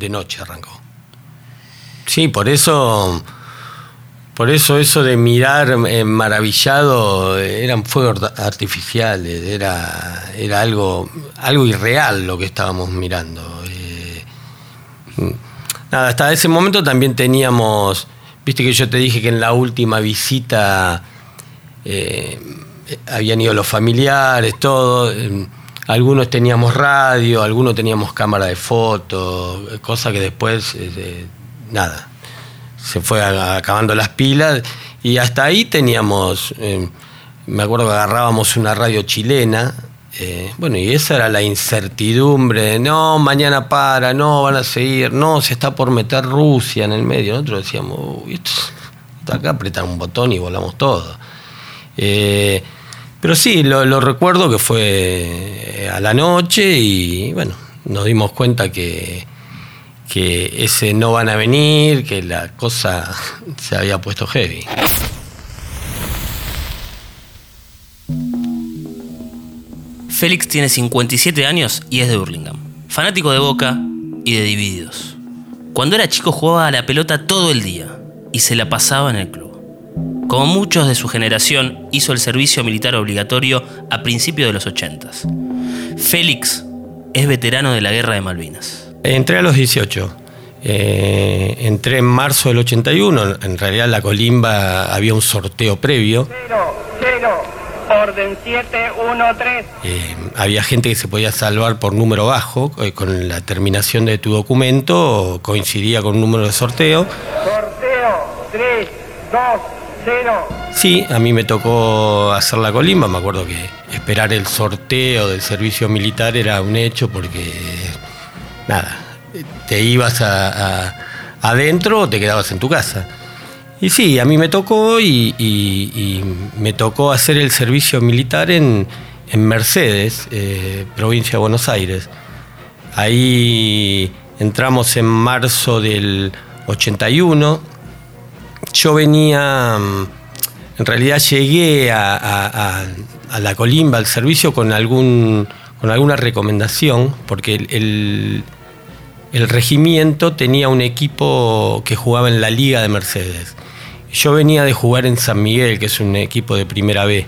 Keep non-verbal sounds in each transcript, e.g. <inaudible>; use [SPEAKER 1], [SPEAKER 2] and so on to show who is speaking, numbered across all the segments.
[SPEAKER 1] de noche arrancó. Sí, por eso, por eso eso de mirar eh, maravillado eran fuegos artificiales, era, era algo, algo irreal lo que estábamos mirando. Eh, nada, hasta ese momento también teníamos, viste que yo te dije que en la última visita eh, habían ido los familiares, todo. Algunos teníamos radio, algunos teníamos cámara de foto, cosa que después nada, se fue acabando las pilas y hasta ahí teníamos, eh, me acuerdo que agarrábamos una radio chilena, eh, bueno, y esa era la incertidumbre, no, mañana para, no, van a seguir, no, se está por meter Rusia en el medio, nosotros decíamos, uy, esto, acá apretar un botón y volamos todo. Eh, pero sí, lo recuerdo que fue a la noche y bueno, nos dimos cuenta que que ese no van a venir, que la cosa <laughs> se había puesto heavy.
[SPEAKER 2] Félix tiene 57 años y es de Burlingame. Fanático de Boca y de Divididos. Cuando era chico jugaba a la pelota todo el día y se la pasaba en el club. Como muchos de su generación, hizo el servicio militar obligatorio a principios de los 80. Félix es veterano de la Guerra de Malvinas.
[SPEAKER 1] Entré a los 18. Eh, entré en marzo del 81. En realidad la colimba había un sorteo previo. 0, 0, orden 713. Eh, había gente que se podía salvar por número bajo. Eh, con la terminación de tu documento coincidía con un número de sorteo. Sorteo 3, 2, 0. Sí, a mí me tocó hacer la colimba. Me acuerdo que esperar el sorteo del servicio militar era un hecho porque nada, te ibas a, adentro o te quedabas en tu casa. Y sí, a mí me tocó y, me tocó hacer el servicio militar en, Mercedes, eh, provincia de Buenos Aires. Ahí entramos en marzo del 81. Yo venía, en realidad llegué a, la colimba, al servicio, con, algún, con alguna recomendación, porque el el regimiento tenía un equipo que jugaba en la Liga de Mercedes. Yo venía de jugar en San Miguel, que es un equipo de primera B.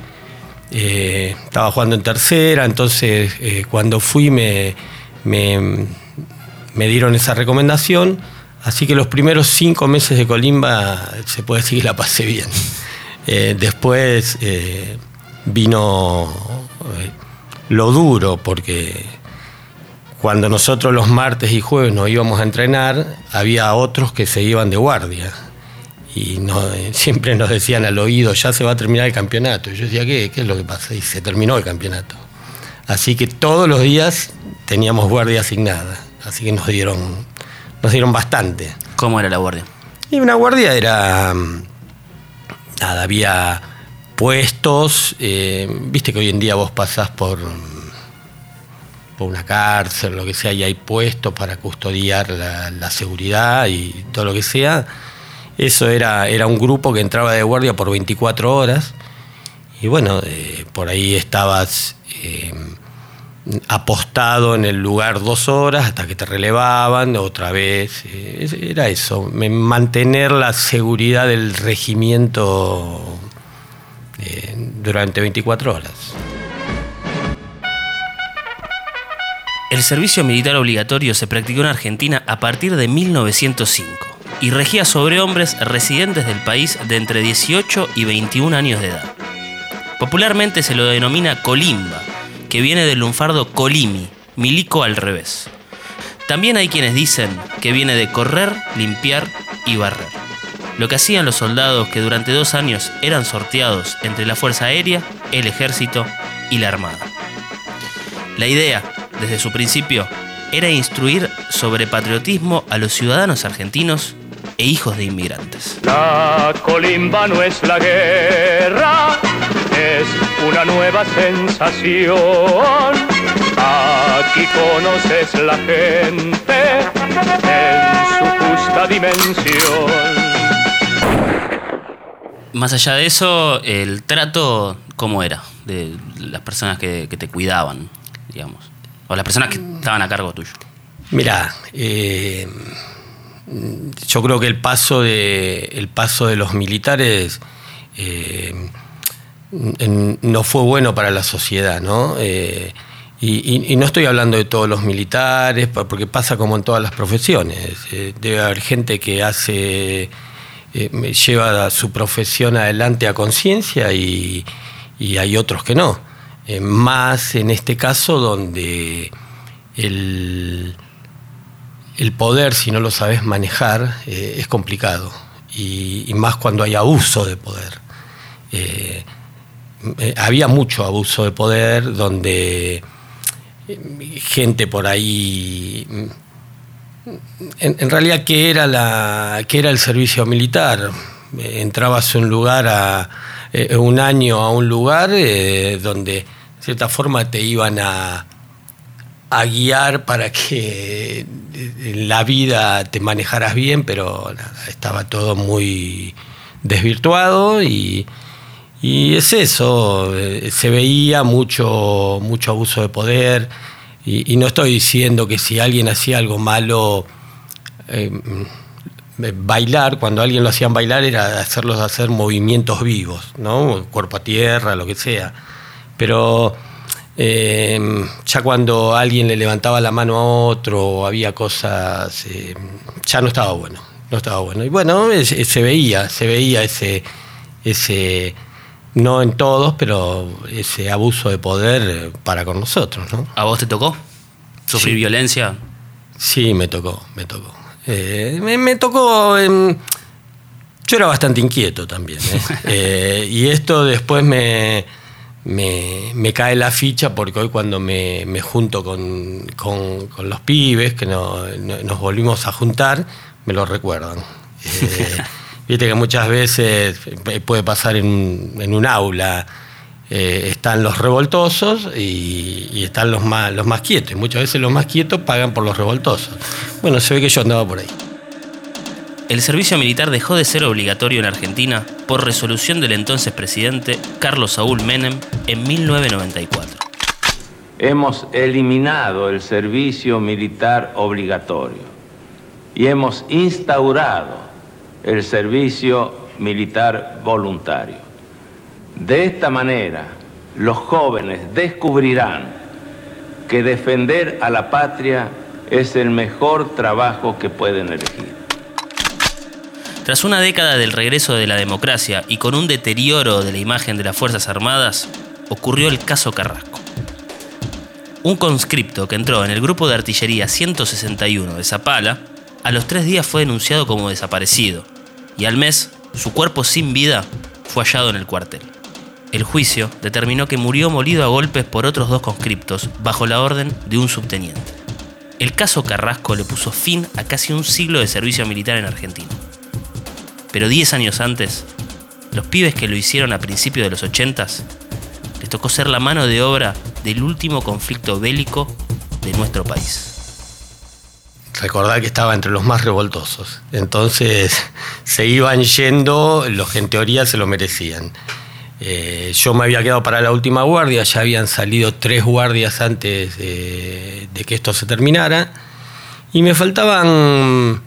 [SPEAKER 1] Eh, estaba jugando en tercera, entonces eh, cuando fui me, me, dieron esa recomendación. Así que los primeros cinco meses de Colimba se puede decir que la pasé bien. Eh, después vino lo duro, porque cuando nosotros los martes y jueves nos íbamos a entrenar, había otros que se iban de guardia. Y siempre nos decían al oído, ya se va a terminar el campeonato. Y yo decía, ¿qué, ¿qué es lo que pasa? Y se terminó el campeonato. Así que todos los días teníamos guardia asignada. Así que nos dieron, nos dieron bastante.
[SPEAKER 2] ¿Cómo era la guardia?
[SPEAKER 1] Y una guardia era. Nada, había puestos. Eh, viste que hoy en día vos pasás por una cárcel, lo que sea, y hay puestos para custodiar la, seguridad y todo lo que sea. Eso era, era un grupo que entraba de guardia por 24 horas y bueno, eh, por ahí estabas eh, apostado en el lugar dos horas hasta que te relevaban otra vez. Eh, era eso, mantener la seguridad del regimiento durante 24 horas.
[SPEAKER 2] El servicio militar obligatorio se practicó en Argentina a partir de 1905 y regía sobre hombres residentes del país de entre 18 y 21 años de edad. Popularmente se lo denomina colimba, que viene del lunfardo colimi, milico al revés. También hay quienes dicen que viene de correr, limpiar y barrer. Lo que hacían los soldados que durante dos años eran sorteados entre la Fuerza Aérea, el Ejército y la Armada. La idea desde su principio, era instruir sobre patriotismo a los ciudadanos argentinos e hijos de inmigrantes.
[SPEAKER 3] La colimba no es la guerra, es una nueva sensación. Aquí conoces la gente en su justa dimensión.
[SPEAKER 2] Más allá de eso, el trato, ¿cómo era? De las personas que, que te cuidaban, digamos o las personas que estaban a cargo tuyo?
[SPEAKER 1] Mira, eh, yo creo que el paso de, el paso de los militares eh, no fue bueno para la sociedad, ¿no? Eh, y, no estoy hablando de todos los militares, porque pasa como en todas las profesiones. debe haber gente que hace, lleva su profesión adelante a conciencia y, y, hay otros que no. más en este caso donde el el poder, si no lo sabes manejar, eh, es complicado. Y, más cuando hay abuso de poder. Eh, eh, había mucho abuso de poder donde gente por ahí. En, realidad, ¿qué era, la, era el servicio militar? Entrabas un lugar a. un año a un lugar donde, de cierta forma, te iban a a guiar para que en la vida te manejaras bien, pero estaba todo muy desvirtuado y, es eso, eh, se veía mucho, mucho abuso de poder y, no estoy diciendo que si alguien hacía algo malo, eh, bailar, cuando alguien lo hacían bailar era hacerlos hacer movimientos vivos, ¿no? cuerpo a tierra, lo que sea, pero eh, ya cuando alguien le levantaba la mano a otro había cosas, eh, ya no estaba bueno, no estaba bueno. Y bueno, se veía, se veía ese, ese, no en todos, pero ese abuso de poder para con nosotros. ¿no?
[SPEAKER 2] ¿A vos te tocó? ¿Sufrir violencia?
[SPEAKER 1] Sí, me tocó, me tocó. Eh, me, tocó... yo era bastante inquieto también. <laughs> y esto después me me, cae la ficha porque hoy cuando me, junto con, los pibes, que nos volvimos a juntar, me lo recuerdan. <laughs> Eh, viste que muchas veces puede pasar en, un aula, eh, están los revoltosos y, están los más, los más quietos. Y muchas veces los más quietos pagan por los revoltosos. Bueno, se ve que yo andaba por ahí
[SPEAKER 2] el servicio militar dejó de ser obligatorio en Argentina por resolución del entonces presidente Carlos Saúl Menem en 1994.
[SPEAKER 4] Hemos eliminado el servicio militar obligatorio y hemos instaurado el servicio militar voluntario. De esta manera, los jóvenes descubrirán que defender a la patria es el mejor trabajo que pueden elegir.
[SPEAKER 2] Tras una década del regreso de la democracia y con un deterioro de la imagen de las Fuerzas Armadas, ocurrió el caso Carrasco. Un conscripto que entró en el grupo de artillería 161 de Zapala, a los tres días fue denunciado como desaparecido y al mes su cuerpo sin vida fue hallado en el cuartel. El juicio determinó que murió molido a golpes por otros dos conscriptos bajo la orden de un subteniente. El caso Carrasco le puso fin a casi un siglo de servicio militar en Argentina. Pero 10 años antes, los pibes que lo hicieron a principios de los 80 les tocó ser la mano de obra del último conflicto bélico de nuestro país.
[SPEAKER 1] Recordar que estaba entre los más revoltosos. Entonces <laughs> se iban yendo los que en teoría se lo merecían. Eh, yo me había quedado para la última guardia, ya habían salido tres guardias antes de, que esto se terminara. Y me faltaban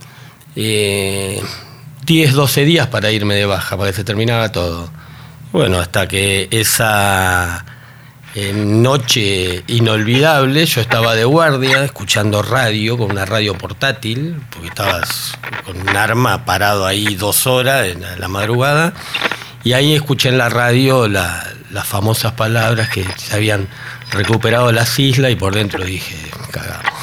[SPEAKER 1] eh, 10, 12 días para irme de baja, para que se terminara todo. Bueno, hasta que esa eh, noche inolvidable, yo estaba de guardia, escuchando radio, con una radio portátil, porque estabas con un arma parado ahí dos horas en la madrugada, y ahí escuché en la radio las famosas palabras que se habían recuperado las islas y por dentro dije, cagamos.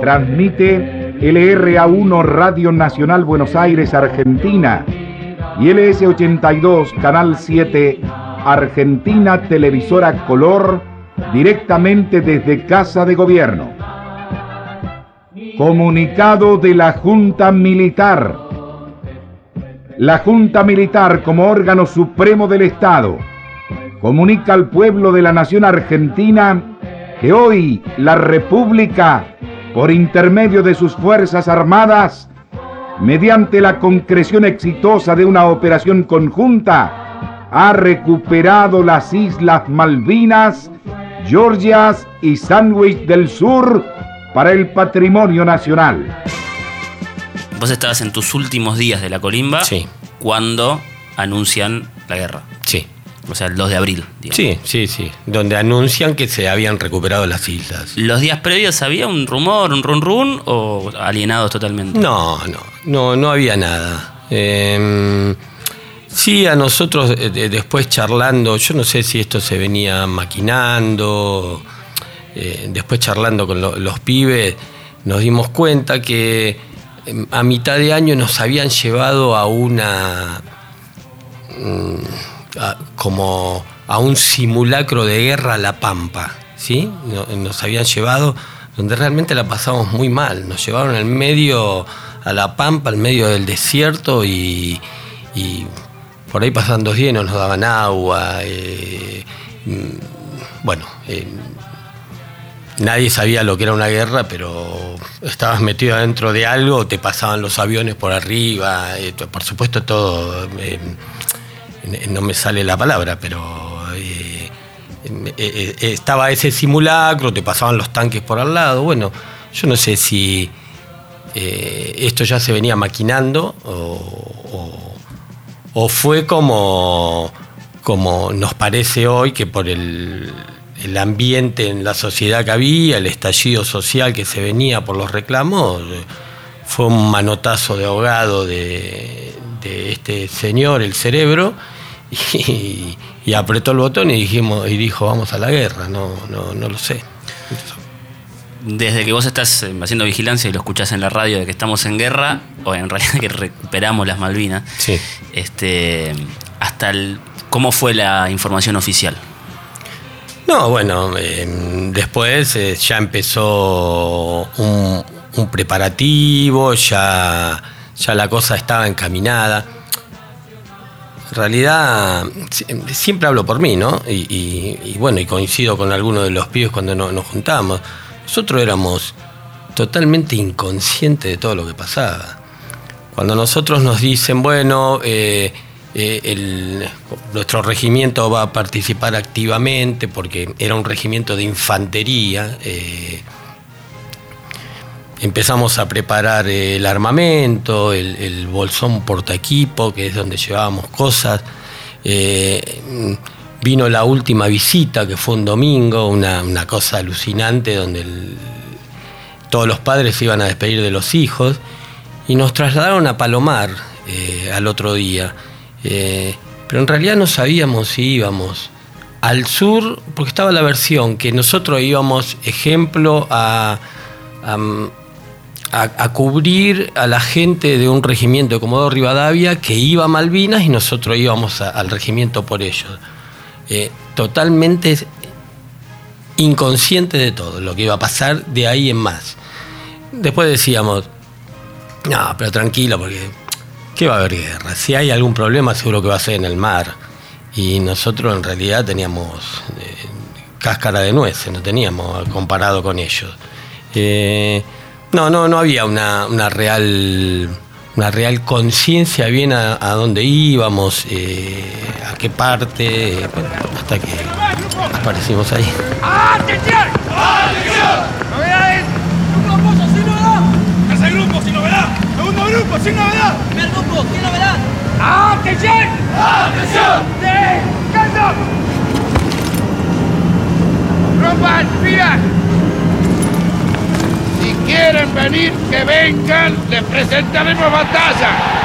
[SPEAKER 5] Transmite LRA1 Radio Nacional Buenos Aires, Argentina y LS82 Canal 7 Argentina Televisora Color directamente desde Casa de Gobierno. Comunicado de la Junta Militar. La Junta Militar como órgano supremo del Estado comunica al pueblo de la nación argentina que hoy la República por intermedio de sus Fuerzas Armadas, mediante la concreción exitosa de una operación conjunta, ha recuperado las Islas Malvinas, Georgias y Sandwich del Sur para el patrimonio nacional.
[SPEAKER 2] Vos estabas en tus últimos días de la colimba
[SPEAKER 1] Sí.
[SPEAKER 2] cuando anuncian la guerra. O sea, el 2 de abril. digamos.
[SPEAKER 1] Sí, sí, sí. Donde anuncian que se habían recuperado las islas.
[SPEAKER 2] ¿Los días previos había un rumor, un run run o alienados totalmente?
[SPEAKER 1] No, no, no, no había nada. Eh, sí, a nosotros eh, de- después charlando, yo no sé si esto se venía maquinando, eh, después charlando con lo- los pibes, nos dimos cuenta que eh, a mitad de año nos habían llevado a una a- como a un simulacro de guerra a La Pampa, ¿sí? No- Nos habían llevado donde realmente la pasamos muy mal. Nos llevaron al medio, a La Pampa, al medio del desierto y, por ahí pasaban dos días no nos daban agua. eh, mm, bueno, eh, nadie sabía lo que era una guerra, pero estabas metido dentro de algo, te pasaban los aviones por arriba, eh, por supuesto todo... eh, no me sale la palabra, pero eh, eh, estaba ese simulacro, te pasaban los tanques por al lado. Bueno, yo no sé si esto ya se venía maquinando o, o- o fue como, como nos parece hoy que por el, el ambiente en la sociedad que había, el estallido social que se venía por los reclamos, fue un manotazo de ahogado de, de este señor, el cerebro, <laughs> y, y apretó el botón y dijimos y dijo vamos a la guerra, no, no, no lo sé.
[SPEAKER 2] Desde que vos estás eh, haciendo vigilancia y lo escuchás en la radio de que estamos en guerra, o en realidad que recuperamos las Malvinas,
[SPEAKER 1] Sí.
[SPEAKER 2] este, hasta el, cómo fue la información oficial.
[SPEAKER 1] No, bueno, eh, después eh, ya empezó un, un preparativo, ya, ya la cosa estaba encaminada. En realidad, si- siempre hablo por mí, ¿no? Y, bueno, y coincido con algunos de los pibes cuando no- nos juntamos. Nosotros éramos totalmente inconscientes de todo lo que pasaba. Cuando nosotros nos dicen, bueno, eh, eh, nuestro regimiento va a participar activamente porque era un regimiento de infantería, eh, empezamos a preparar el armamento, el, el bolsón portaequipo, que es donde llevábamos cosas. Eh, vino la última visita, que fue un domingo, una, cosa alucinante, donde todos los padres se iban a despedir de los hijos y nos trasladaron a Palomar eh, al otro día. Eh, pero en realidad no sabíamos si íbamos al sur, porque estaba la versión que nosotros íbamos, ejemplo, a, a- cubrir a la gente de un regimiento de Comodoro Rivadavia que iba a Malvinas y nosotros íbamos al regimiento por ellos. Eh, totalmente inconsciente de todo lo que iba a pasar de ahí en más. Después decíamos, no, pero tranquilo, porque ¿qué va a haber guerra? Si hay algún problema, seguro que va a ser en el mar. Y nosotros en realidad teníamos eh, cáscara de nueces, no teníamos comparado con ellos. Eh, no, no, no había una, una real una real conciencia bien a, a dónde íbamos, eh, a qué parte, eh, hasta que aparecimos ahí.
[SPEAKER 6] ¡Novedades! ¡Grupo sin novedad! ¡Tercer grupo sin novedad! ¡Segundo grupo sin novedad! ¡Primer grupo sin novedad! ¡Atención! ¡Atención! ¡Descanso! ¡Rompan filas! Quieren venir, que vengan, les presentaremos batalla.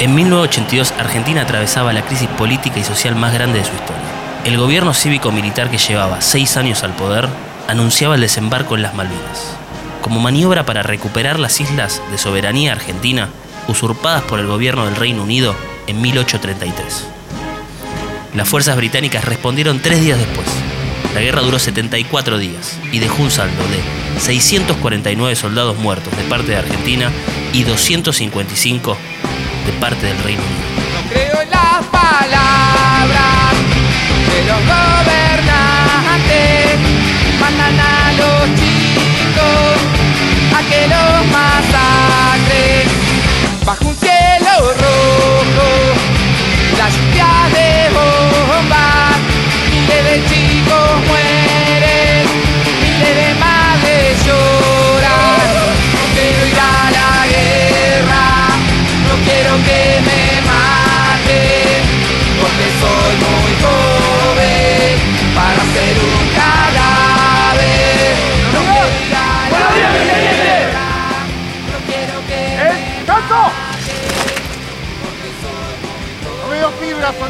[SPEAKER 2] En 1982, Argentina atravesaba la crisis política y social más grande de su historia. El gobierno cívico-militar que llevaba seis años al poder anunciaba el desembarco en las Malvinas, como maniobra para recuperar las islas de soberanía argentina usurpadas por el gobierno del Reino Unido en 1833. Las fuerzas británicas respondieron tres días después. La guerra duró 74 días y dejó un saldo de 649 soldados muertos de parte de Argentina y 255 de parte del Reino Unido.
[SPEAKER 6] No creo en las palabras de los gobernantes. Mandan a los chicos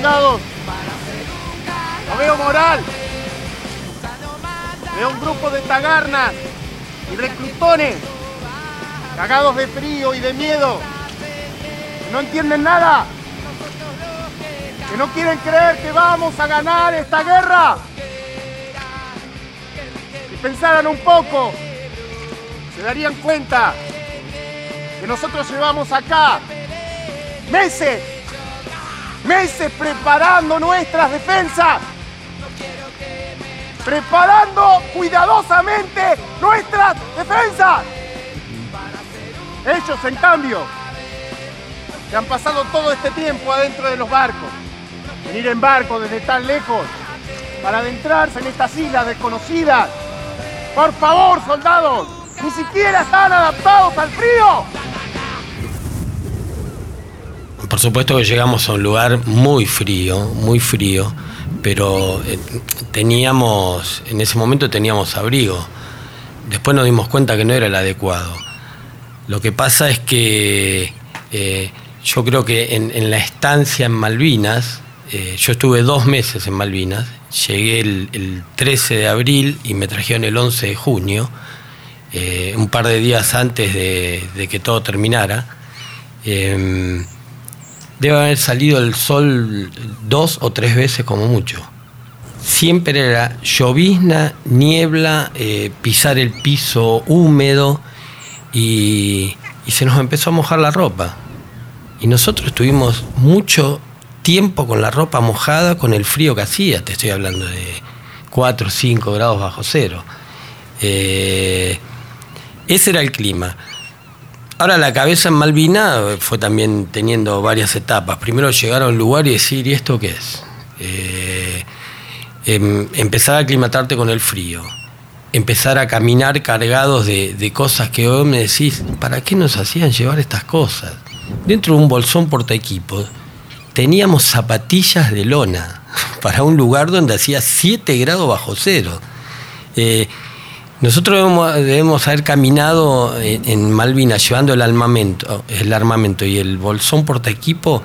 [SPEAKER 7] soldados. No veo moral. Veo un grupo de tagarnas y reclutones, cagados de frío y de miedo, que no entienden nada, que no quieren creer que vamos a ganar esta guerra. Pensaran un poco, se darían cuenta que nosotros llevamos acá meses meses preparando nuestras defensas, preparando cuidadosamente nuestras defensas. Ellos, en cambio, que han pasado todo este tiempo adentro de los barcos, venir en barco desde tan lejos para adentrarse en estas islas desconocidas. Por favor, soldados, ni siquiera están adaptados al frío.
[SPEAKER 1] Por supuesto que llegamos a un lugar muy frío, muy frío, pero eh, teníamos, en ese momento teníamos abrigo. Después nos dimos cuenta que no era el adecuado. Lo que pasa es que eh, yo creo que en, la estancia en Malvinas, eh, yo estuve dos meses en Malvinas, llegué el, 13 de abril y me trajeron el 11 de junio, un par de días antes de, que todo terminara debe haber salido el sol dos o tres veces como mucho. Siempre era llovizna, niebla, eh, pisar el piso húmedo y, se nos empezó a mojar la ropa. Y nosotros estuvimos mucho tiempo con la ropa mojada con el frío que hacía, te estoy hablando de 4 o 5 grados bajo cero. Eh, ese era el clima. Ahora la cabeza en Malvina fue también teniendo varias etapas. Primero llegar a un lugar y decir, ¿y esto qué es? Eh, em, empezar a aclimatarte con el frío. Empezar a caminar cargados de, cosas que hoy me decís, ¿para qué nos hacían llevar estas cosas? Dentro de un bolsón porta equipos teníamos zapatillas de lona <laughs> para un lugar donde hacía 7 grados bajo cero. Eh, nosotros debemos, haber caminado en, Malvinas llevando el armamento, el armamento y el bolsón porta equipo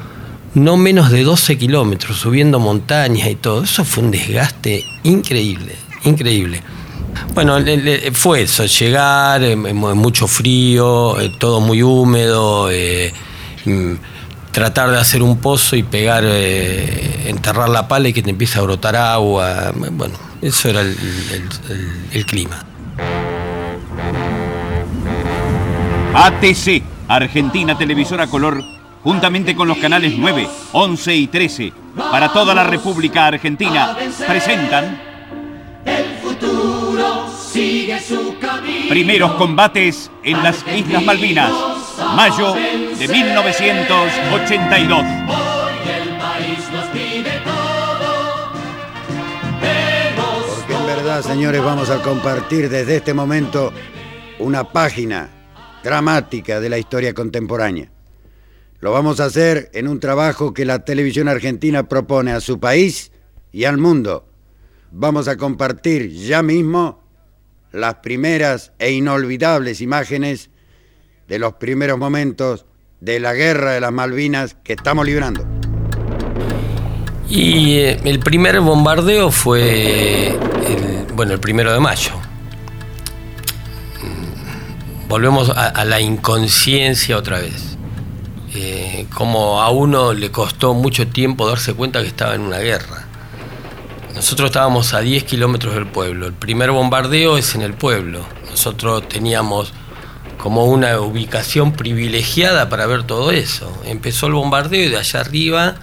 [SPEAKER 1] no menos de 12 kilómetros, subiendo montañas y todo. Eso fue un desgaste increíble, increíble. Bueno, fue eso, llegar, mucho frío, eh, todo muy húmedo, eh, mm, tratar de hacer un pozo y pegar, eh, enterrar la pala y que te empiece a brotar agua. Bueno, eso era el clima.
[SPEAKER 8] ATC, Argentina Televisora Color, juntamente con los canales 9, 11 y 13, para toda la República Argentina, presentan El futuro sigue su camino. Primeros combates en las Islas Malvinas, mayo de 1982.
[SPEAKER 9] Porque en verdad, señores, vamos a compartir desde este momento una página dramática de la historia contemporánea. Lo vamos a hacer en un trabajo que la televisión argentina propone a su país y al mundo. Vamos a compartir ya mismo las primeras e inolvidables imágenes de los primeros momentos de la guerra de las Malvinas que estamos librando.
[SPEAKER 1] Y eh, el primer bombardeo fue bueno, el primero de mayo volvemos a, la inconsciencia otra vez. Eh, como a uno le costó mucho tiempo darse cuenta que estaba en una guerra. Nosotros estábamos a 10 kilómetros del pueblo. El primer bombardeo es en el pueblo. Nosotros teníamos como una ubicación privilegiada para ver todo eso. Empezó el bombardeo y de allá arriba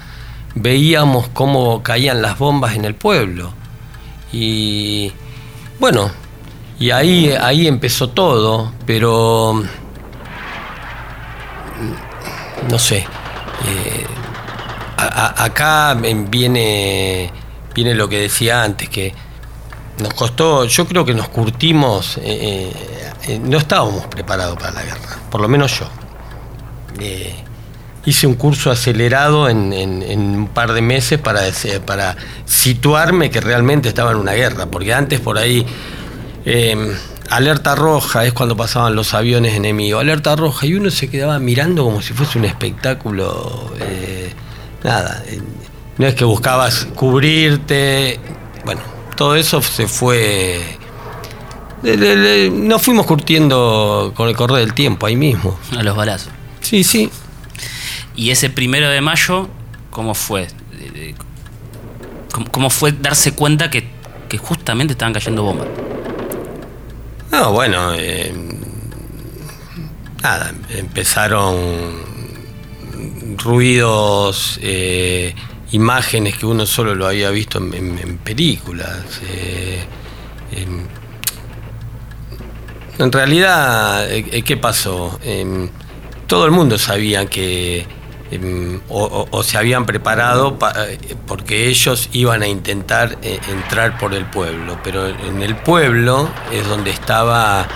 [SPEAKER 1] veíamos cómo caían las bombas en el pueblo. Y bueno, y ahí, ahí empezó todo, pero no sé. eh, acá viene, viene lo que decía antes, que nos costó, yo creo que nos curtimos, eh, eh, no estábamos preparados para la guerra, por lo menos yo. Eh, hice un curso acelerado en, un par de meses para, para situarme que realmente estaba en una guerra, porque antes por ahí, eh, alerta roja es cuando pasaban los aviones enemigos, alerta roja, y uno se quedaba mirando como si fuese un espectáculo, eh, nada, no es que buscabas cubrirte, bueno, todo eso se fue... le- le- le- nos fuimos curtiendo con el correr del tiempo ahí mismo.
[SPEAKER 2] A los balazos.
[SPEAKER 1] Sí, sí.
[SPEAKER 2] Y ese primero de mayo, ¿cómo fue? Eh, eh, ¿Cómo, cómo fue darse cuenta que, que justamente estaban cayendo bombas?
[SPEAKER 1] No, bueno, eh, nada, empezaron ruidos, eh, imágenes que uno solo lo había visto en, en- en películas. eh, em, en realidad, eh, ¿qué pasó? Em, todo el mundo sabía que em, o, se habían preparado pa- eh, porque ellos iban a intentar eh, entrar por el pueblo, pero en el pueblo es donde estaba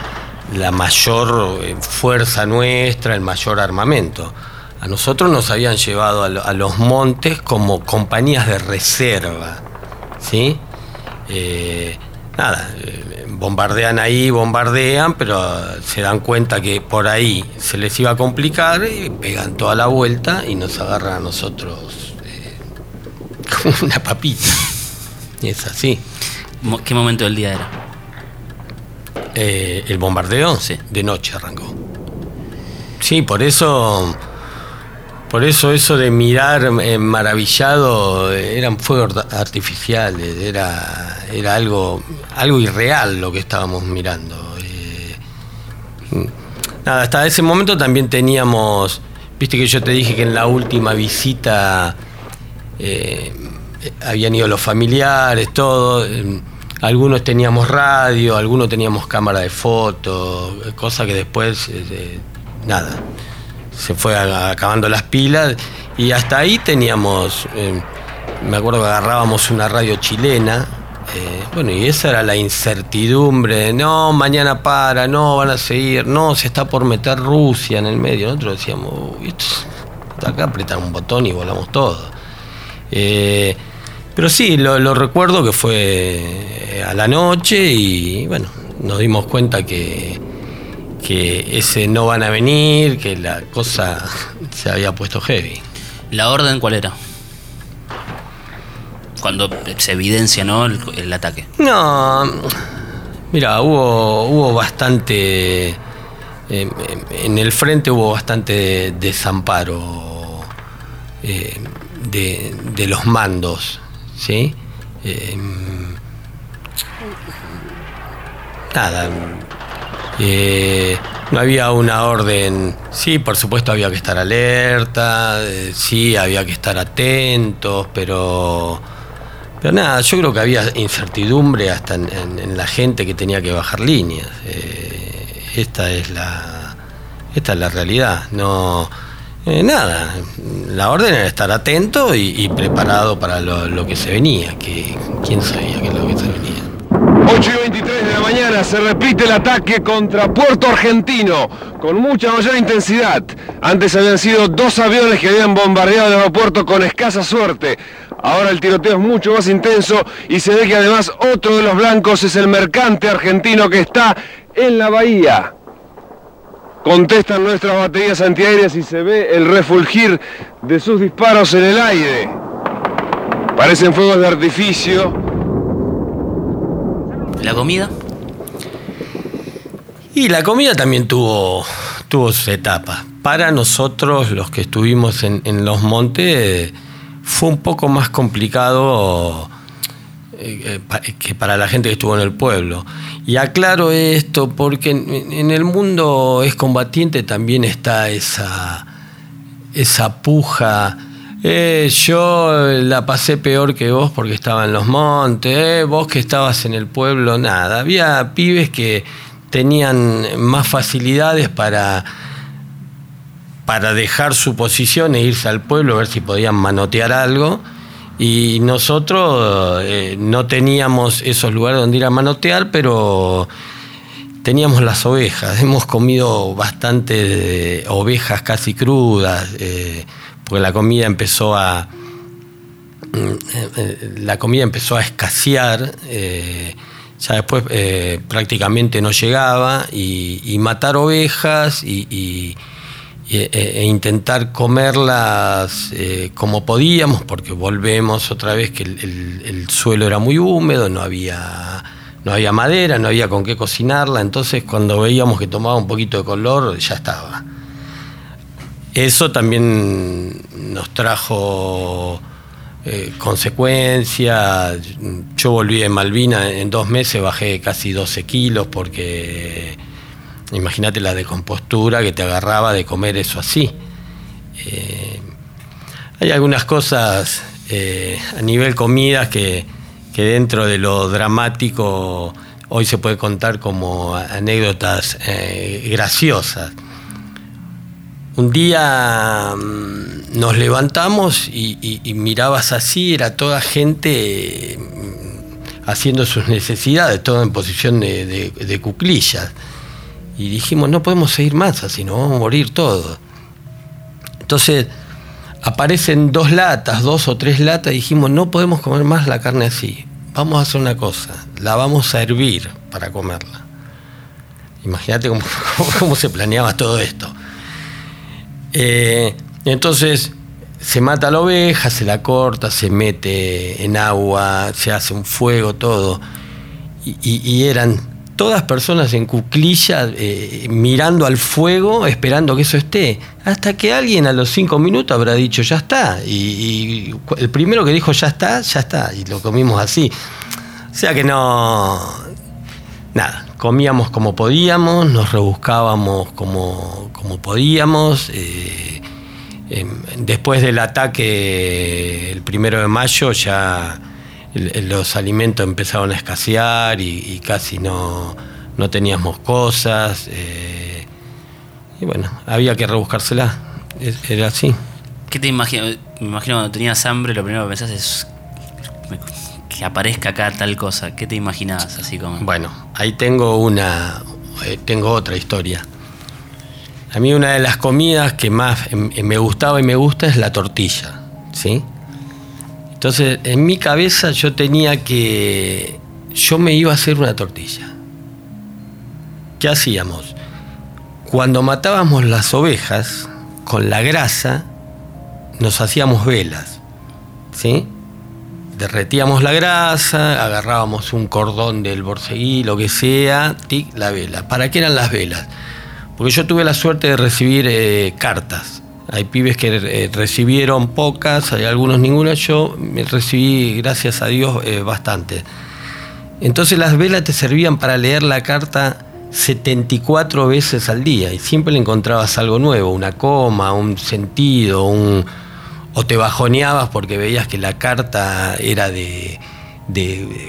[SPEAKER 1] la mayor eh, fuerza nuestra, el mayor armamento. A nosotros nos habían llevado a, lo- a los montes como compañías de reserva, ¿sí? Eh, nada, bombardean ahí, bombardean, pero se dan cuenta que por ahí se les iba a complicar y pegan toda la vuelta y nos agarran a nosotros eh, <laughs> como una papita. Y es así.
[SPEAKER 2] ¿Qué momento del día era?
[SPEAKER 1] Eh, ¿El bombardeo?
[SPEAKER 2] Sí.
[SPEAKER 1] De noche arrancó. Sí, por eso. Por eso eso de mirar eh, maravillado eh, eran fuegos ar- artificiales, era, era algo, algo irreal lo que estábamos mirando. eh. Nada, hasta ese momento también teníamos, viste que yo te dije que en la última visita eh, habían ido los familiares, todo. eh, algunos teníamos radio, algunos teníamos cámara de fotos, cosa que después, nada, se fue acabando las pilas y hasta ahí teníamos, eh, me acuerdo que agarrábamos una radio chilena, eh, bueno, y esa era la incertidumbre, no, mañana para, no, van a seguir, no, se está por meter Rusia en el medio, nosotros decíamos, "Uy, es- acá apretar un botón y volamos todo. Eh, pero sí, lo, recuerdo que fue a la noche y bueno, nos dimos cuenta que, que ese no van a venir, que la cosa <laughs> se había puesto heavy.
[SPEAKER 2] ¿La orden cuál era? Cuando se evidencia, ¿no? El, el ataque.
[SPEAKER 1] No, mira, hubo, hubo bastante, eh, en el frente hubo bastante desamparo eh, de, de los mandos, ¿sí? Eh, nada, eh, no había una orden, sí, por supuesto había que estar alerta, eh, sí, había que estar atentos, pero... Pero nada, yo creo que había incertidumbre hasta en, la gente que tenía que bajar líneas. Eh, esta es la esta es la realidad. No nada, la orden era estar atento y, preparado para lo, que se venía, que quién sabía qué es lo que se venía.
[SPEAKER 10] 8 y 23 de la mañana se repite el ataque contra Puerto Argentino con mucha mayor intensidad. Antes habían sido dos aviones que habían bombardeado el aeropuerto con escasa suerte. Ahora el tiroteo es mucho más intenso y se ve que además otro de los blancos es el mercante argentino que está en la bahía. Contestan nuestras baterías antiaéreas y se ve el refulgir de sus disparos en el aire. Parecen fuegos de artificio.
[SPEAKER 2] ¿La comida?
[SPEAKER 1] Y la comida también tuvo, tuvo sus etapas. Para nosotros, los que estuvimos en, en los montes, fue un poco más complicado eh, eh, que para la gente que estuvo en el pueblo. Y aclaro esto porque en, el mundo es combatiente también está esa, esa puja Eh, yo la pasé peor que vos porque estaba en los montes, vos que estabas en el pueblo, nada. Había pibes que tenían más facilidades para, para dejar su posición e irse al pueblo a ver si podían manotear algo. Y nosotros eh, no teníamos esos lugares donde ir a manotear, pero teníamos las ovejas. <laughs> Hemos comido bastante ovejas casi crudas, eh, porque la comida empezó a. Mm, la comida empezó a escasear. Eh, ya después prácticamente no llegaba y, matar ovejas y e, e, intentar comerlas eh, como podíamos, porque volvemos otra vez que el, suelo era muy húmedo, no había, no había madera, no había con qué cocinarla, entonces cuando veíamos que tomaba un poquito de color, ya estaba. Eso también nos trajo eh, consecuencias. Yo volví de Malvina en dos meses, bajé casi 12 kilos porque Imagínate la decompostura que te agarraba de comer eso así. Eh, hay algunas cosas eh, a nivel comidas que, dentro de lo dramático hoy se puede contar como anécdotas graciosas. Un día mm, nos levantamos y, mirabas así, era toda gente mm, haciendo sus necesidades, todo en posición de cuclillas. Y dijimos, no podemos seguir más así, nos vamos a morir todos. Entonces aparecen dos latas, dos o tres latas, y dijimos, no podemos comer más la carne así. Vamos a hacer una cosa, la vamos a hervir para comerla. Imagínate cómo, <laughs> se planeaba todo esto. Eh, entonces se mata la oveja, se la corta, se mete en agua, se hace un fuego, todo. y eran todas personas en cuclilla eh, mirando al fuego, esperando que eso esté. Hasta que alguien a los cinco minutos habrá dicho ya está. Y, el primero que dijo ya está, ya está. Y lo comimos así. O sea que no. Nada, comíamos como podíamos, nos rebuscábamos como, como podíamos. Eh, em, después del ataque el primero de mayo ya los alimentos empezaron a escasear y, casi no, no, teníamos cosas. Eh, y bueno, había que rebuscársela. Era así.
[SPEAKER 2] ¿Qué te imaginas? Me imagino cuando tenías hambre, lo primero que pensás es que aparezca acá tal cosa. ¿Qué te imaginabas así como?
[SPEAKER 1] Bueno, ahí tengo una, eh, tengo otra historia. A mí una de las comidas que más me gustaba y me gusta es la tortilla, ¿sí? Entonces, en mi cabeza yo tenía que. Yo me iba a hacer una tortilla. ¿Qué hacíamos? Cuando matábamos las ovejas, con la grasa, nos hacíamos velas. ¿Sí? Derretíamos la grasa, agarrábamos un cordón del borseguí, lo que sea, tic, la vela. ¿Para qué eran las velas? Porque yo tuve la suerte de recibir eh, cartas hay pibes que eh, recibieron pocas, hay algunos ninguna. Yo me recibí, gracias a Dios, eh, bastante. Entonces las velas te servían para leer la carta 74 veces al día y siempre le encontrabas algo nuevo, una coma, un sentido, un... o te bajoneabas porque veías que la carta era de,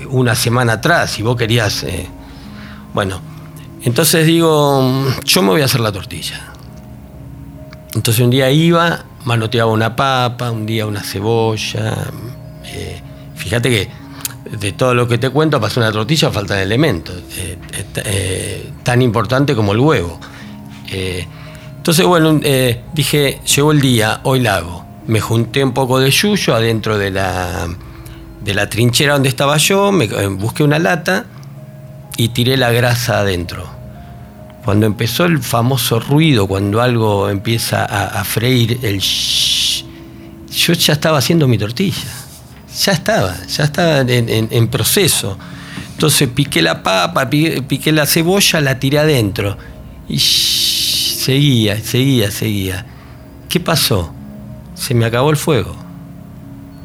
[SPEAKER 1] una semana atrás y vos querías... Eh, bueno, entonces digo, yo me voy a hacer la tortilla entonces un día iba, manoteaba una papa, un día una cebolla. Eh, fíjate que de todo lo que te cuento, para una tortilla faltan elementos, eh, tan importante como el huevo. entonces, bueno, dije, llegó el día, hoy la hago. Me junté un poco de yuyo adentro de la, de la trinchera donde estaba yo, me, busqué una lata y tiré la grasa adentro cuando empezó el famoso ruido, cuando algo empieza a, freír, el shh, yo ya estaba haciendo mi tortilla. Ya estaba, ya estaba en, proceso. Entonces piqué la papa, piqué, la cebolla, la tiré adentro. Y seguía, seguía, seguía. ¿Qué pasó? Se me acabó el fuego.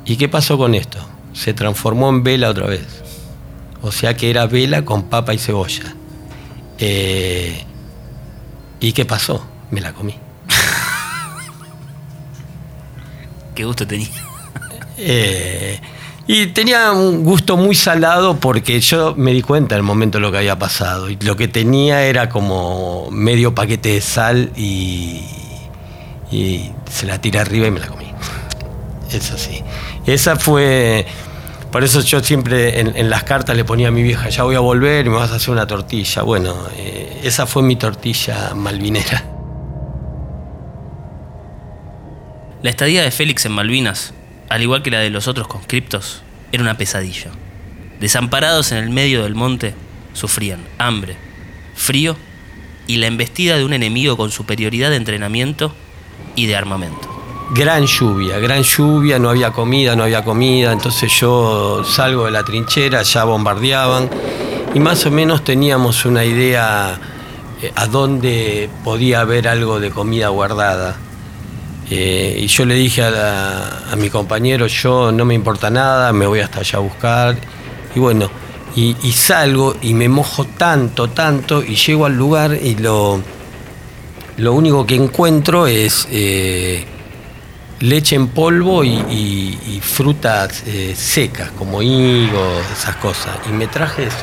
[SPEAKER 1] ¿Y qué pasó con esto? Se transformó en vela otra vez. O sea que era vela con papa y cebolla. Eh, ¿Y qué pasó? Me la comí. <laughs>
[SPEAKER 2] ¿Qué gusto tenía?
[SPEAKER 1] Eh, y tenía un gusto muy salado porque yo me di cuenta en el momento de lo que había pasado. Y lo que tenía era como medio paquete de sal y, y se la tiré arriba y me la comí. Eso sí. Esa fue. Por eso yo siempre en, en las cartas le ponía a mi vieja, ya voy a volver y me vas a hacer una tortilla. Bueno, eh, esa fue mi tortilla malvinera.
[SPEAKER 2] La estadía de Félix en Malvinas, al igual que la de los otros conscriptos, era una pesadilla. Desamparados en el medio del monte, sufrían hambre, frío y la embestida de un enemigo con superioridad de entrenamiento y de armamento.
[SPEAKER 1] Gran lluvia, gran lluvia, no había comida, no había comida, entonces yo salgo de la trinchera, ya bombardeaban y más o menos teníamos una idea eh, a dónde podía haber algo de comida guardada. Eh, y yo le dije a, a mi compañero, yo no me importa nada, me voy hasta allá a buscar. Y bueno, y salgo y me mojo tanto, tanto, y llego al lugar y lo, lo único que encuentro es eh, leche en polvo y, frutas eh, secas, como higos, esas cosas. Y me traje eso.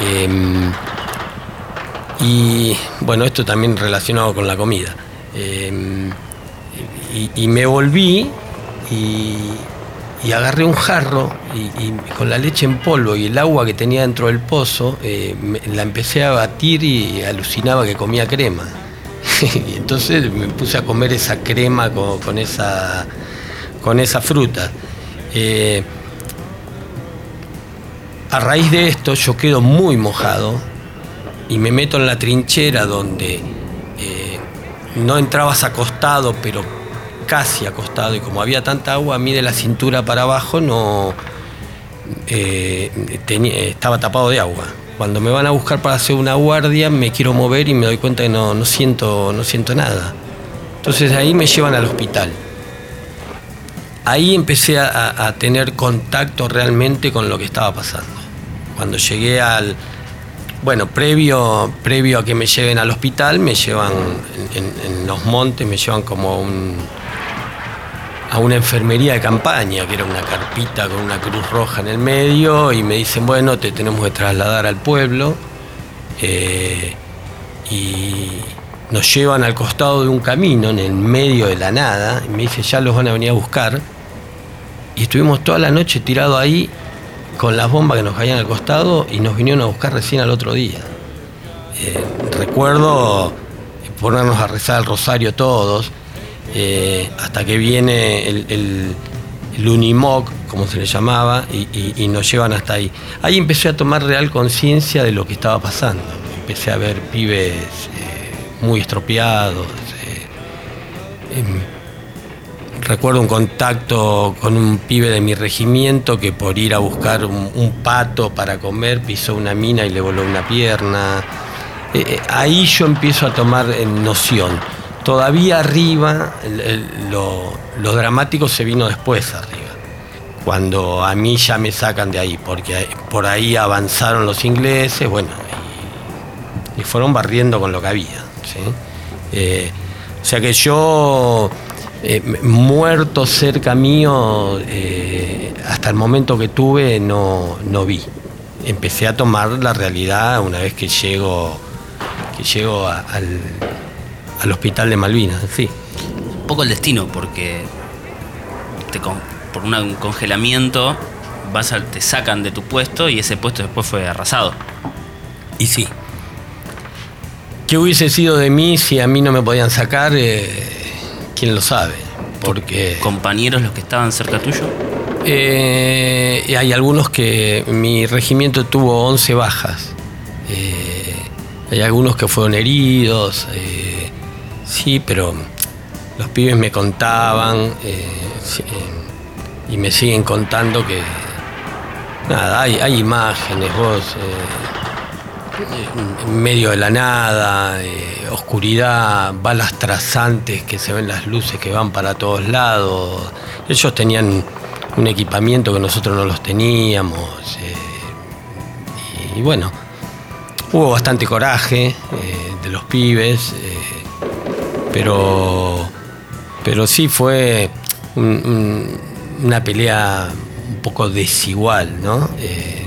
[SPEAKER 1] Em, y bueno, esto también relacionado con la comida. Em, y, me volví y, agarré un jarro y, y con la leche en polvo y el agua que tenía dentro del pozo, eh, me- la empecé a batir y alucinaba que comía crema. <laughs> y entonces me puse a comer esa crema con, esa, con esa fruta. Eh, a raíz de esto yo quedo muy mojado y me meto en la trinchera donde eh, no entrabas acostado, pero casi acostado, y como había tanta agua, a mí de la cintura para abajo no eh, estaba tapado de agua. Cuando me van a buscar para hacer una guardia, me quiero mover y me doy cuenta que no, no siento, no siento nada. Entonces ahí me llevan al hospital. Ahí empecé a, tener contacto realmente con lo que estaba pasando. Cuando llegué al, bueno, previo, previo a que me lleven al hospital, me llevan en, los montes, me llevan como un, a una enfermería de campaña, que era una carpita con una cruz roja en el medio, y me dicen, bueno, te tenemos que trasladar al pueblo. eh, y nos llevan al costado de un camino, en el medio de la nada, y me dice, ya los van a venir a buscar. Y estuvimos toda la noche tirados ahí con las bombas que nos caían al costado y nos vinieron a buscar recién al otro día. Eh, recuerdo ponernos a rezar el rosario todos, eh, hasta que viene el, el- Unimoc, como se le llamaba, y, nos llevan hasta ahí. Ahí empecé a tomar real conciencia de lo que estaba pasando. Empecé a ver pibes eh, muy estropeados. eh, em, Recuerdo un contacto con un pibe de mi regimiento que por ir a buscar un, pato para comer pisó una mina y le voló una pierna. Ahí yo empiezo a tomar noción. Todavía arriba, el- el- lo, dramático se vino después arriba. Cuando a mí ya me sacan de ahí, porque por ahí avanzaron los ingleses, bueno, y, fueron barriendo con lo que había. Eh, o sea que yo, eh, muerto cerca mío, eh, hasta el momento que tuve, no, no vi. Empecé a tomar la realidad una vez que llego, que llego al, al hospital de Malvinas, sí.
[SPEAKER 2] Un poco el destino, porque te con- por un congelamiento vas a- te sacan de tu puesto y ese puesto después fue arrasado.
[SPEAKER 1] Y sí. ¿Qué hubiese sido de mí si a mí no me podían sacar? Eh, ¿Quién lo sabe? Porque...
[SPEAKER 2] ¿Compañeros los que estaban cerca tuyo?
[SPEAKER 1] Eh, hay algunos que mi regimiento tuvo 11 bajas. Eh, hay algunos que fueron heridos. eh, sí, pero los pibes me contaban eh, y me siguen contando que nada, hay, hay imágenes, vos eh, en medio de la nada, eh, oscuridad, balas trazantes que se ven las luces que van para todos lados. Ellos tenían un equipamiento que nosotros no los teníamos. y, bueno, hubo bastante coraje de los pibes, pero, pero sí fue un- un- una pelea un poco desigual, ¿no? Eh,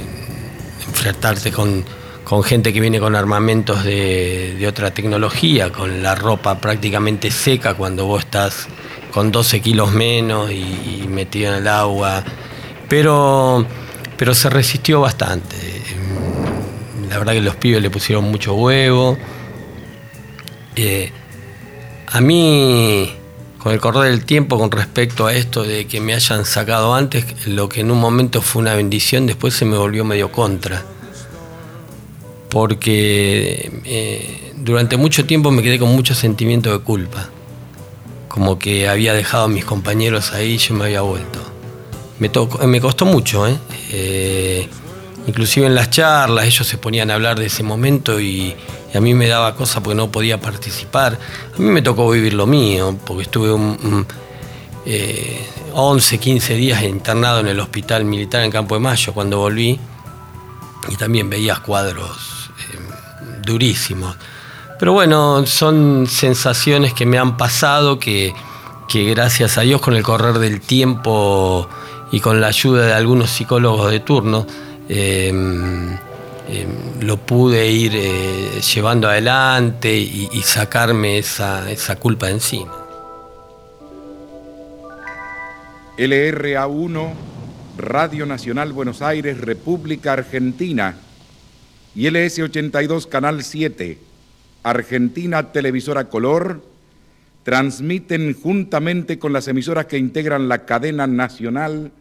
[SPEAKER 1] enfrentarte con, con gente que viene con armamentos de, de otra tecnología, con la ropa prácticamente seca cuando vos estás con 12 kilos menos y, metido en el agua. Pero, pero se resistió bastante. La verdad que los pibes le pusieron mucho huevo. Eh, a mí, con el correr del tiempo, con respecto a esto de que me hayan sacado antes, lo que en un momento fue una bendición, después se me volvió medio contra. Porque eh, durante mucho tiempo me quedé con mucho sentimiento de culpa. Como que había dejado a mis compañeros ahí y yo me había vuelto. Me, tocó- me costó mucho, ¿eh? Eh, inclusive en las charlas ellos se ponían a hablar de ese momento y, y a mí me daba cosa porque no podía participar. A mí me tocó vivir lo mío, porque estuve un, un, eh, 11, 15 días internado en el hospital militar en Campo de Mayo cuando volví y también veías cuadros eh, durísimos. Pero bueno, son sensaciones que me han pasado que, que gracias a Dios con el correr del tiempo y con la ayuda de algunos psicólogos de turno, eh, eh, lo pude ir eh, llevando adelante y, sacarme esa, esa culpa de encima.
[SPEAKER 5] LRA1, Radio Nacional Buenos Aires, República Argentina, y LS82, Canal 7, Argentina Televisora Color, transmiten juntamente con las emisoras que integran la cadena nacional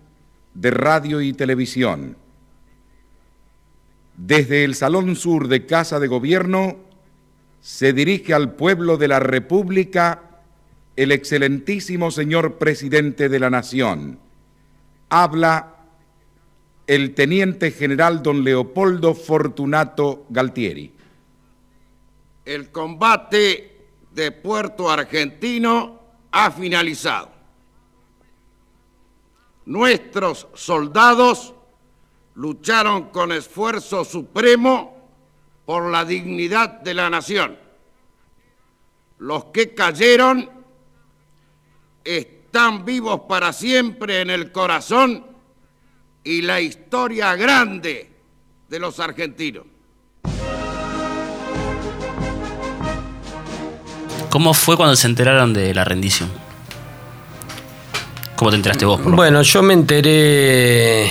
[SPEAKER 5] de radio y televisión. Desde el Salón Sur de Casa de Gobierno se dirige al pueblo de la República el excelentísimo señor presidente de la Nación. Habla el teniente general don Leopoldo Fortunato Galtieri.
[SPEAKER 11] El combate de Puerto Argentino ha finalizado. Nuestros soldados lucharon con esfuerzo supremo por la dignidad de la nación. Los que cayeron están vivos para siempre en el corazón y la historia grande de los argentinos.
[SPEAKER 2] ¿Cómo fue cuando se enteraron de la rendición? ¿Cómo te enteraste vos? por
[SPEAKER 1] Bueno, yo me enteré.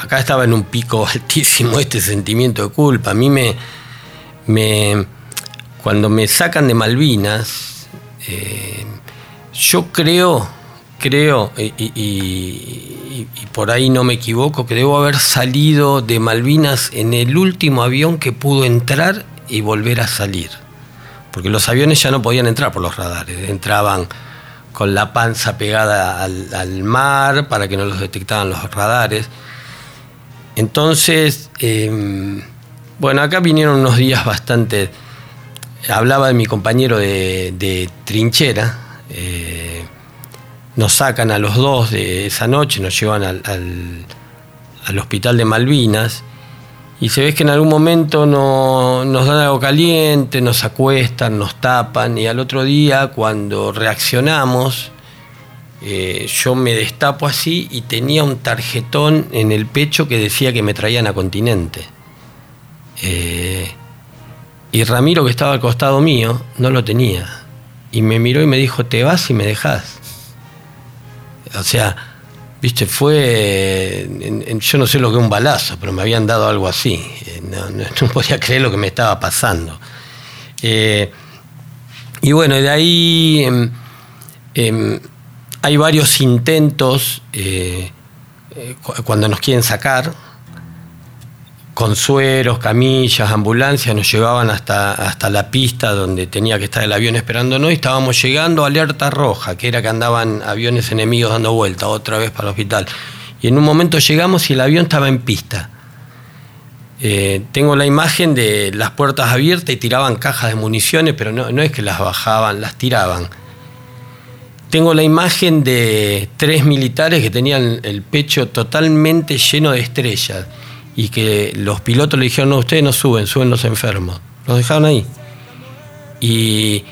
[SPEAKER 1] Acá estaba en un pico <laughs> altísimo este sentimiento de culpa. A mí me. me cuando me sacan de Malvinas, eh, yo creo, creo, y, por ahí no me equivoco, que debo haber salido de Malvinas en el último avión que pudo entrar y volver a salir. Porque los aviones ya no podían entrar por los radares, entraban con la panza pegada al, al mar para que no los detectaban los radares. Entonces, eh, bueno, acá vinieron unos días bastante... Hablaba de mi compañero de, trinchera, eh, nos sacan a los dos de esa noche, nos llevan al, al- al hospital de Malvinas y se ve que en algún momento no- nos dan algo caliente, nos acuestan, nos tapan y al otro día cuando reaccionamos eh, yo me destapo así y tenía un tarjetón en el pecho que decía que me traían a continente. Eh, y Ramiro, que estaba al costado mío, no lo tenía. Y me miró y me dijo, te vas y me dejas. O sea, viste, fue. yo no sé lo que un balazo, pero me habían dado algo así. Eh, No, <laughs> podía creer lo que me estaba pasando. Y bueno, de ahí em, em, hay varios intentos eh, eh, cu- cuando nos quieren sacar con sueros, camillas, ambulancias, nos llevaban hasta, hasta la pista donde tenía que estar el avión esperándonos y estábamos llegando a alerta roja, que era que andaban aviones enemigos dando vuelta otra vez para el hospital. Y en un momento llegamos y el avión estaba en pista. Eh, tengo la imagen de las puertas abiertas y tiraban cajas de municiones, pero no es que las bajaban, las tiraban. Tengo la imagen de tres militares que tenían el pecho totalmente lleno de estrellas y que los pilotos le dijeron, no, ustedes no suben, suben los enfermos. Los dejaron ahí. Y,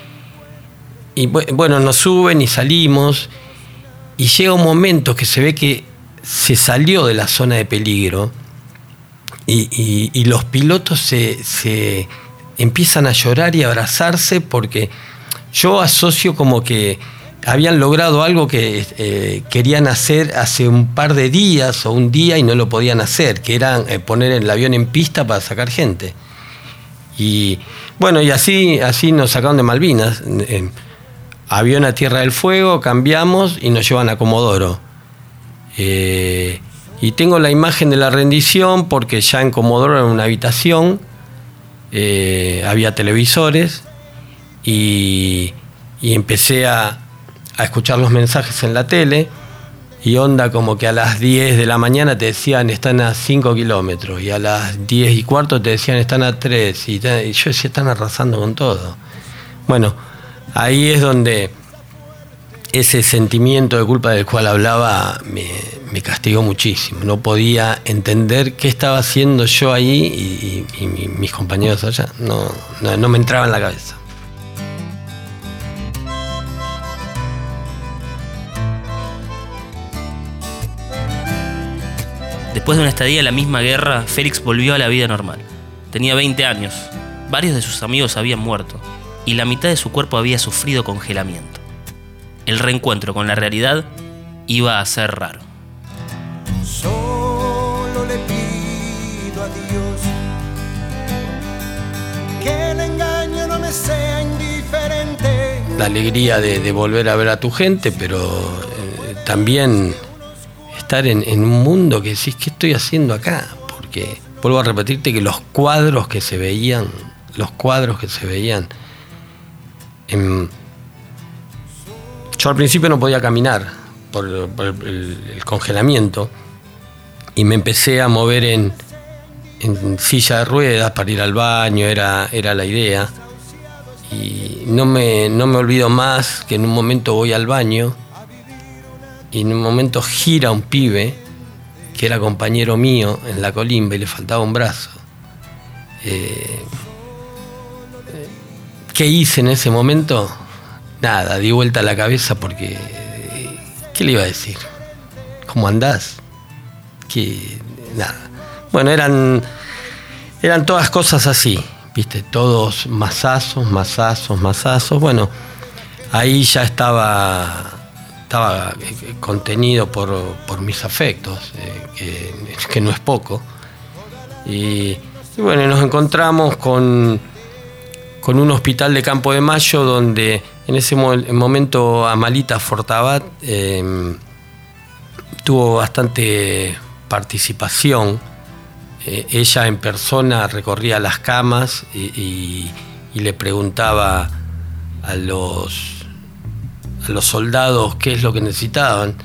[SPEAKER 1] y bu- bueno, nos suben y salimos y llega un momento que se ve que se salió de la zona de peligro y, los pilotos se, empiezan a llorar y abrazarse porque yo asocio como que habían logrado algo que eh, querían hacer hace un par de días o un día y no lo podían hacer, que era eh, poner el avión en pista para sacar gente. Y bueno, y así, así nos sacaron de Malvinas. Eh, avión a Tierra del Fuego, cambiamos y nos llevan a Comodoro. Eh, y tengo la imagen de la rendición porque ya en Comodoro era una habitación, había televisores y, empecé a, a, escuchar los mensajes en la tele y onda como que a las 10 de la mañana te decían están a 5 kilómetros y a las 10 y cuarto te decían están a 3 y, yo decía están arrasando con todo. Bueno, ahí es donde ese sentimiento de culpa del cual hablaba me, castigó muchísimo. No podía entender qué estaba haciendo yo ahí y, mis compañeros allá. No, no, me entraba en la cabeza.
[SPEAKER 2] Después de una estadía en la misma guerra, Félix volvió a la vida normal. Tenía 20 años. Varios de sus amigos habían muerto y la mitad de su cuerpo había sufrido congelamiento. El reencuentro con la realidad iba a ser raro.
[SPEAKER 12] Solo le pido a Dios que el engaño no me sea indiferente.
[SPEAKER 1] La alegría de, volver a ver a tu gente, pero eh, también estar en, en, un mundo que decís, ¿qué estoy haciendo acá? Porque vuelvo a repetirte que los cuadros que se veían, los cuadros que se veían, Em, yo al principio no podía caminar por, el, congelamiento y me empecé a mover en, silla de ruedas para ir al baño, era, era la idea. Y no me, no me olvido más que en un momento voy al baño y en un momento gira un pibe que era compañero mío en la colimba y le faltaba un brazo. Eh, ¿Qué hice en ese momento? Nada, di vuelta la cabeza porque. ¿Qué le iba a decir? ¿Cómo andás? Que. Nada. Bueno, eran. Eran todas cosas así, ¿viste? Todos masazos, masazos, masazos. Bueno, ahí ya estaba. Estaba eh, contenido por, mis afectos, eh, que, no es poco. Y, bueno, nos encontramos con con un hospital de Campo de Mayo donde en ese momento Amalita Fortabat em, tuvo bastante participación. Eh, ella en persona recorría las camas y, le preguntaba a los, a los soldados qué es lo que necesitaban.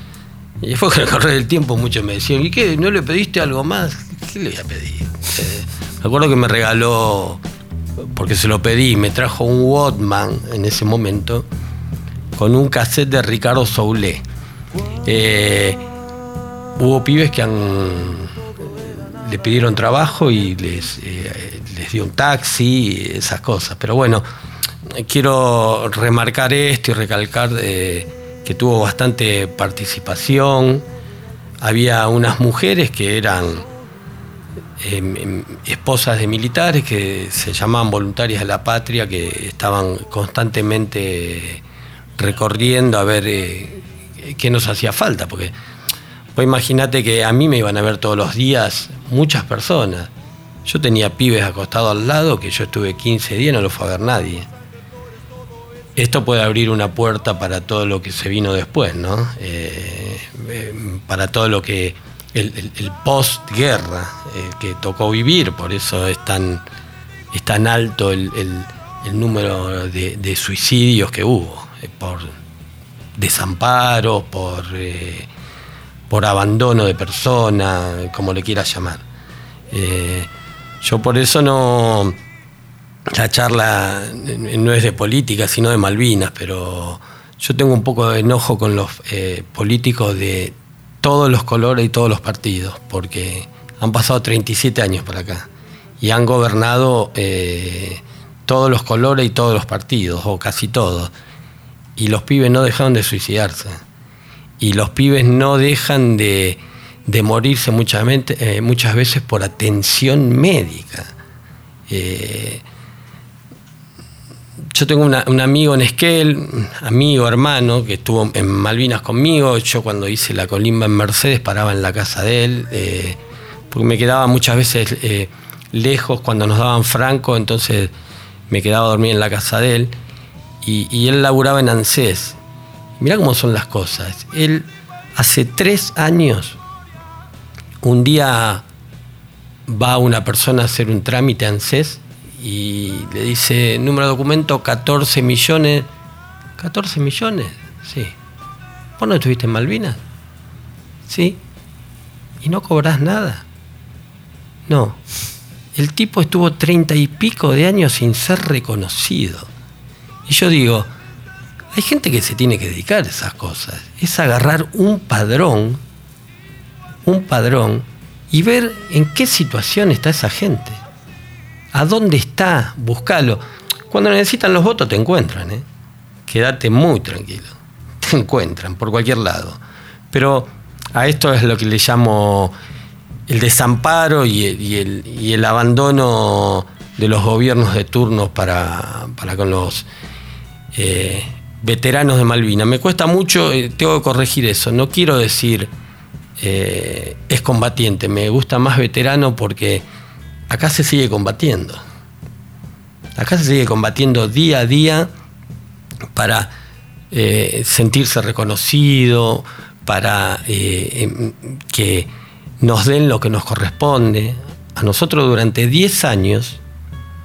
[SPEAKER 1] Y después con el correr del tiempo muchos me decían, ¿y qué? ¿No le pediste algo más? ¿Qué le voy a pedir? Eh, me acuerdo que me regaló porque se lo pedí, me trajo un Walkman en ese momento con un cassette de Ricardo Soule. Eh, hubo pibes que le pidieron trabajo y les, eh, les dio un taxi, esas cosas. Pero bueno, quiero remarcar esto y recalcar eh, que tuvo bastante participación. Había unas mujeres que eran Em, em, esposas de militares que se llamaban voluntarias de la patria, que estaban constantemente recorriendo a ver eh, qué nos hacía falta, porque pues imagínate que a mí me iban a ver todos los días muchas personas. Yo tenía pibes acostados al lado que yo estuve 15 días y no lo fue a ver nadie. Esto puede abrir una puerta para todo lo que se vino después, ¿no? Eh, eh, para todo lo que el, el, post-guerra eh, que tocó vivir, por eso es tan, es tan alto el, número de, suicidios que hubo, por desamparo, por, por abandono de persona, como le quieras llamar. yo por eso no, la charla no es de política, sino de Malvinas, pero yo tengo un poco de enojo con los políticos de todos los colores y todos los partidos, porque han pasado 37 años por acá y han gobernado eh, todos los colores y todos los partidos, o casi todos. Y los pibes no dejaron de suicidarse. y los pibes no dejan de, de morirse muchas, eh, muchas veces por atención médica. Eh, yo tengo un amigo en Esquel, amigo, hermano, que estuvo en Malvinas conmigo. Yo cuando hice la colimba en Mercedes paraba en la casa de él, eh, porque me quedaba muchas veces lejos cuando nos daban franco, entonces me quedaba a dormir en la casa de él. Y, y él laburaba en ANSES. Mirá cómo son las cosas. Él hace tres años, un día va una persona a hacer un trámite a ANSES y le dice, número de documento 14 millones. ¿14 millones? Sí. ¿Vos no estuviste en Malvinas? Sí. ¿Y no cobrás nada? No. El tipo estuvo treinta y pico de años sin ser reconocido. Y yo digo, hay gente que se tiene que dedicar a esas cosas. Es agarrar un padrón, un padrón, y ver en qué situación está esa gente. ¿A dónde está? Buscalo. Cuando necesitan los votos te encuentran, ¿eh? Quédate muy tranquilo. <laughs> Te encuentran por cualquier lado. Pero a esto es lo que le llamo el desamparo y el, abandono de los gobiernos de turno para, con los eh, veteranos de Malvinas. Me cuesta mucho, eh, tengo que corregir eso, no quiero decir eh, es combatiente, me gusta más veterano porque acá se sigue combatiendo. Acá se sigue combatiendo día a día para eh, sentirse reconocido, para em, que nos den lo que nos corresponde. A nosotros durante 10 años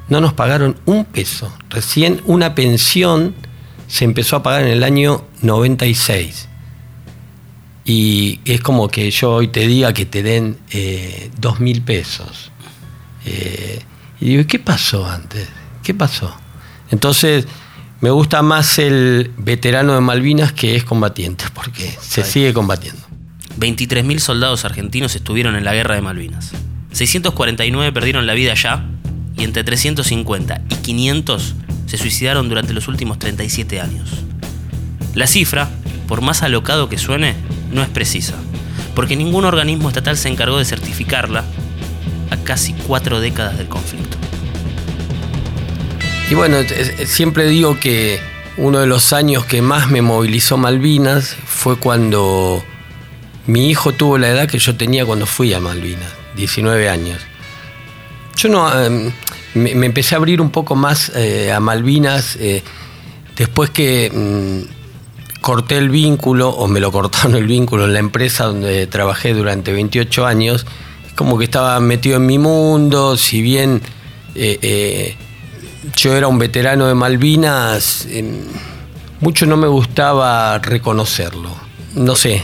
[SPEAKER 1] no nos pagaron un peso. Recién una pensión se empezó a pagar en el año 96. Y es como que yo hoy te diga que te den eh, dos mil pesos. Eh, y digo, ¿qué pasó antes? ¿Qué pasó? Entonces, me gusta más el veterano de Malvinas que es combatiente, porque se sigue combatiendo.
[SPEAKER 2] 23.000 soldados argentinos estuvieron en la guerra de Malvinas. 649 perdieron la vida allá y entre 350 y 500 se suicidaron durante los últimos 37 años. La cifra, por más alocado que suene, no es precisa, porque ningún organismo estatal se encargó de certificarla casi cuatro décadas del conflicto.
[SPEAKER 1] Y bueno, siempre digo que uno de los años que más me movilizó Malvinas fue cuando mi hijo tuvo la edad que yo tenía cuando fui a Malvinas, 19 años. Yo no, em, me, empecé a abrir un poco más eh, a Malvinas eh, después que mm, corté el vínculo, o me lo cortaron el vínculo en la empresa donde trabajé durante 28 años, como que estaba metido en mi mundo, si bien eh, yo era un veterano de Malvinas, mucho no me gustaba reconocerlo. No sé,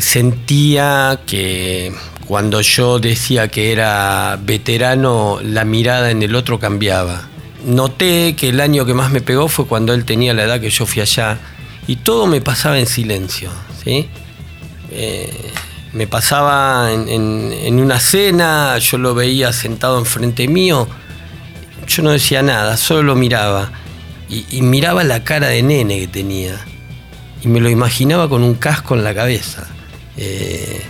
[SPEAKER 1] sentía que cuando yo decía que era veterano, la mirada en el otro cambiaba. Noté que el año que más me pegó fue cuando él tenía la edad que yo fui allá y todo me pasaba en silencio. ¿sí? Me pasaba en, una cena, yo lo veía sentado enfrente mío, yo no decía nada, solo lo miraba y, miraba la cara de nene que tenía y me lo imaginaba con un casco en la cabeza. Eh,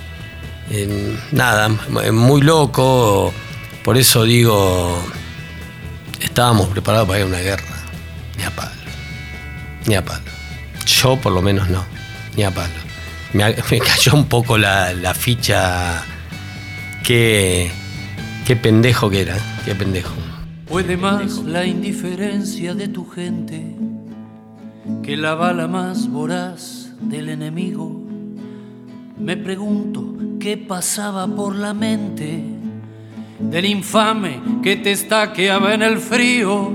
[SPEAKER 1] nada, muy loco. Por eso digo, estábamos preparados para ir a una guerra. Ni a palo. Ni a palo. Yo por lo menos no. Ni a palo. <laughs> Me, cayó un poco la, ficha. Qué, qué pendejo que era. Qué pendejo.
[SPEAKER 13] Puede más la indiferencia de tu gente que la bala más voraz del enemigo. Me pregunto qué pasaba por la mente del infame que te estaqueaba en el frío.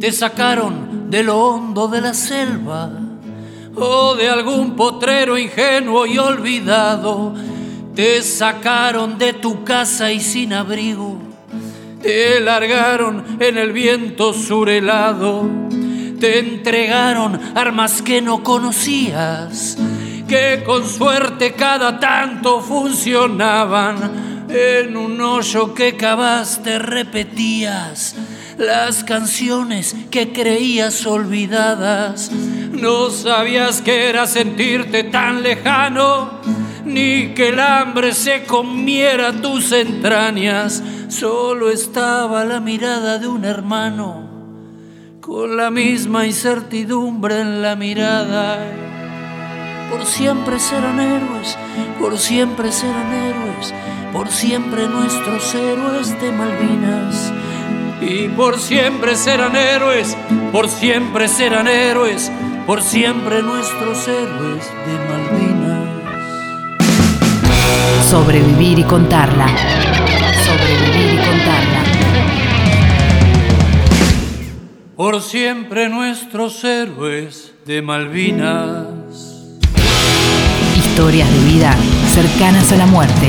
[SPEAKER 13] Te sacaron de lo hondo de la selva o de algún potrero ingenuo y olvidado. Te sacaron de tu casa y sin abrigo. Te largaron en el viento surelado. Te entregaron armas que no conocías que con suerte cada tanto funcionaban. En un hoyo que cavaste repetías, las canciones que creías olvidadas. No sabías que era sentirte tan lejano, ni que el hambre se comiera tus entrañas. Solo estaba la mirada de un hermano, con la misma incertidumbre en la mirada. Por siempre serán héroes, por siempre serán héroes, por siempre nuestros héroes de Malvinas. Y por siempre serán héroes, por siempre serán héroes, por siempre nuestros héroes de Malvinas.
[SPEAKER 14] Sobrevivir y contarla. Sobrevivir y contarla.
[SPEAKER 13] Por siempre nuestros héroes de Malvinas.
[SPEAKER 14] Historias de vida cercanas a la muerte.